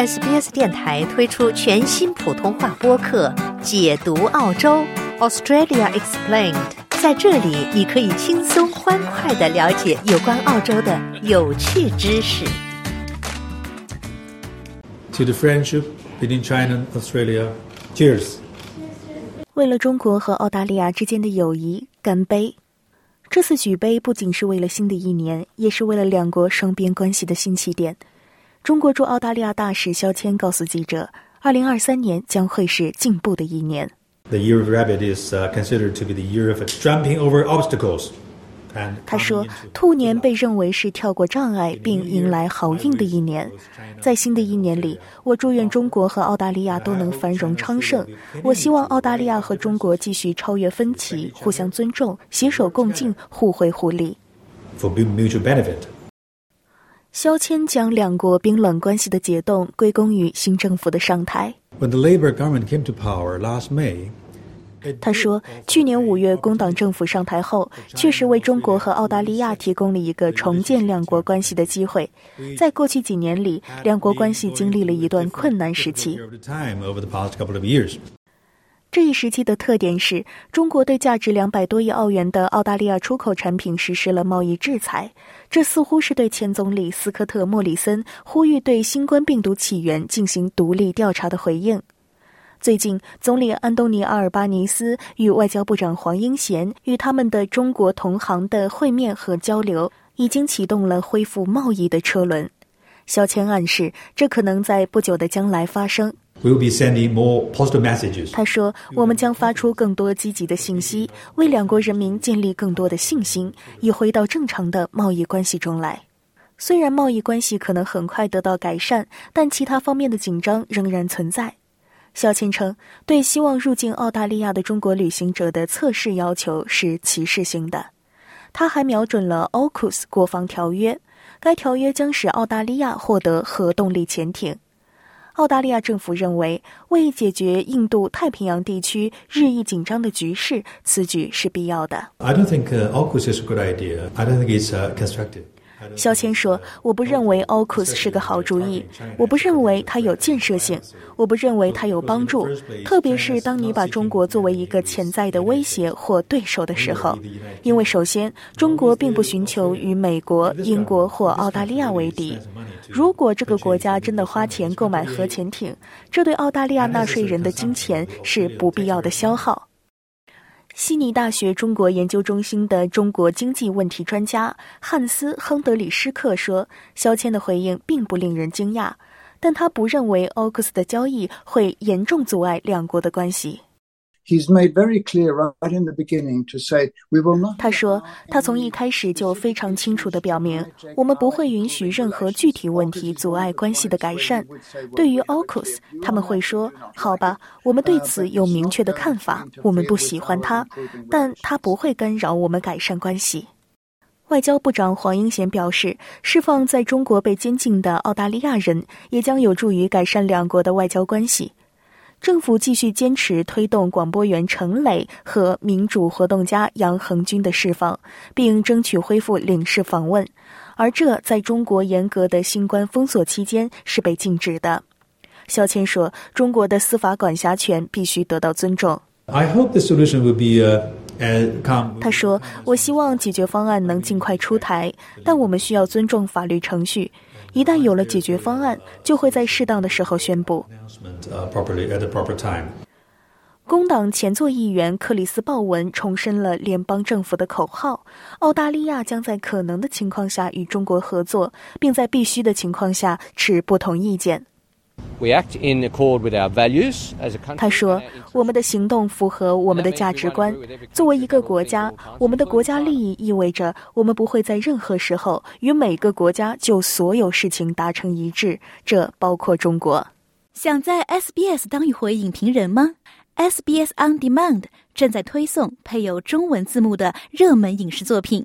SBS 电台推出全新普通话播客《解读澳洲 Australia Explained》。在这里，你可以轻松欢快的了解有关澳洲的有趣知识。To the friendship between China and Australia, cheers! 为了中国和澳大利亚之间的友谊，干杯！这次举杯不仅是为了新的一年，也是为了两国双边关系的新起点。中国驻澳大利亚大使肖谦告诉记者：“二零二三年将会是进步的一年。” The year of rabbit is considered to be the year of jumping over obstacles. 他说：“兔年被认为是跳过障碍并迎来好运的一年。在新的一年里，我祝愿中国和澳大利亚都能繁荣昌盛。我希望澳大利亚和中国继续超越分歧，互相尊重，携手共进，互惠互利。” For mutual benefit. 肖谦将两国冰冷关系的解冻归功于新政府的上台。When the Labour government came to power last May, 他说，去年五月工党政府上台后，确实为中国和澳大利亚提供了一个重建两国关系的机会。在过去几年里，两国关系经历了一段困难时期。这一时期的特点是中国对价值两百多亿澳元的澳大利亚出口产品实施了贸易制裁，这似乎是对前总理斯科特·莫里森呼吁对新冠病毒起源进行独立调查的回应。最近，总理安东尼·阿尔巴尼斯与外交部长黄英贤与他们的中国同行的会面和交流，已经启动了恢复贸易的车轮。肖谦暗示，这可能在不久的将来发生。We'll be sending more positive messages. 他说：“我们将发出更多积极的信息，为两国人民建立更多的信心，以回到正常的贸易关系中来。虽然贸易关系可能很快得到改善，但其他方面的紧张仍然存在。”肖钦称，对希望入境澳大利亚的中国旅行者的测试要求是歧视性的。他还瞄准了 AUKUS 国防条约，该条约将使澳大利亚获得核动力潜艇。澳大利亚政府认为，为解决印度太平洋地区日益紧张的局势，此举是必要的。I don't think AUKUS is a good idea. I don't think it's constructive. 肖谦说：“我不认为 AUKUS 是个好主意，我不认为它有建设性，我不认为它有帮助。特别是当你把中国作为一个潜在的威胁或对手的时候，因为首先，中国并不寻求与美国、英国或澳大利亚为敌。如果这个国家真的花钱购买核潜艇，这对澳大利亚纳税人的金钱是不必要的消耗。”悉尼大学中国研究中心的中国经济问题专家汉斯·亨德里施克说：“肖谦的回应并不令人惊讶，但他不认为 AUKUS 的交易会严重阻碍两国的关系。”他说，他从一开始就非常清楚地表明，我们不会允许任何具体问题阻碍关系的改善。对于 AUKUS，他们会说：“好吧，我们对此有明确的看法，我们不喜欢他，但他不会干扰我们改善关系。”外交部长黄英贤表示，释放在中国被监禁的澳大利亚人，也将有助于改善两国的外交关系。政府继续坚持推动广播员程磊和民主活动家杨恒军的释放，并争取恢复领事访问，而这在中国严格的新冠封锁期间是被禁止的。肖谦说：“中国的司法管辖权必须得到尊重。” I hope the solution will be a come. 他说：“我希望解决方案能尽快出台，但我们需要尊重法律程序。”一旦有了解决方案，就会在适当的时候宣布。工党前座议员克里斯·鲍文重申了联邦政府的口号：澳大利亚将在可能的情况下与中国合作，并在必须的情况下持不同意见。他说：“我们的行动符合我们的价值观。作为一个国家，我们的国家利益意味着我们不会在任何时候与每个国家就所有事情达成一致，这包括中国。”想在 SBS 当一回影评人吗？SBS On Demand 正在推送配有中文字幕的热门影视作品。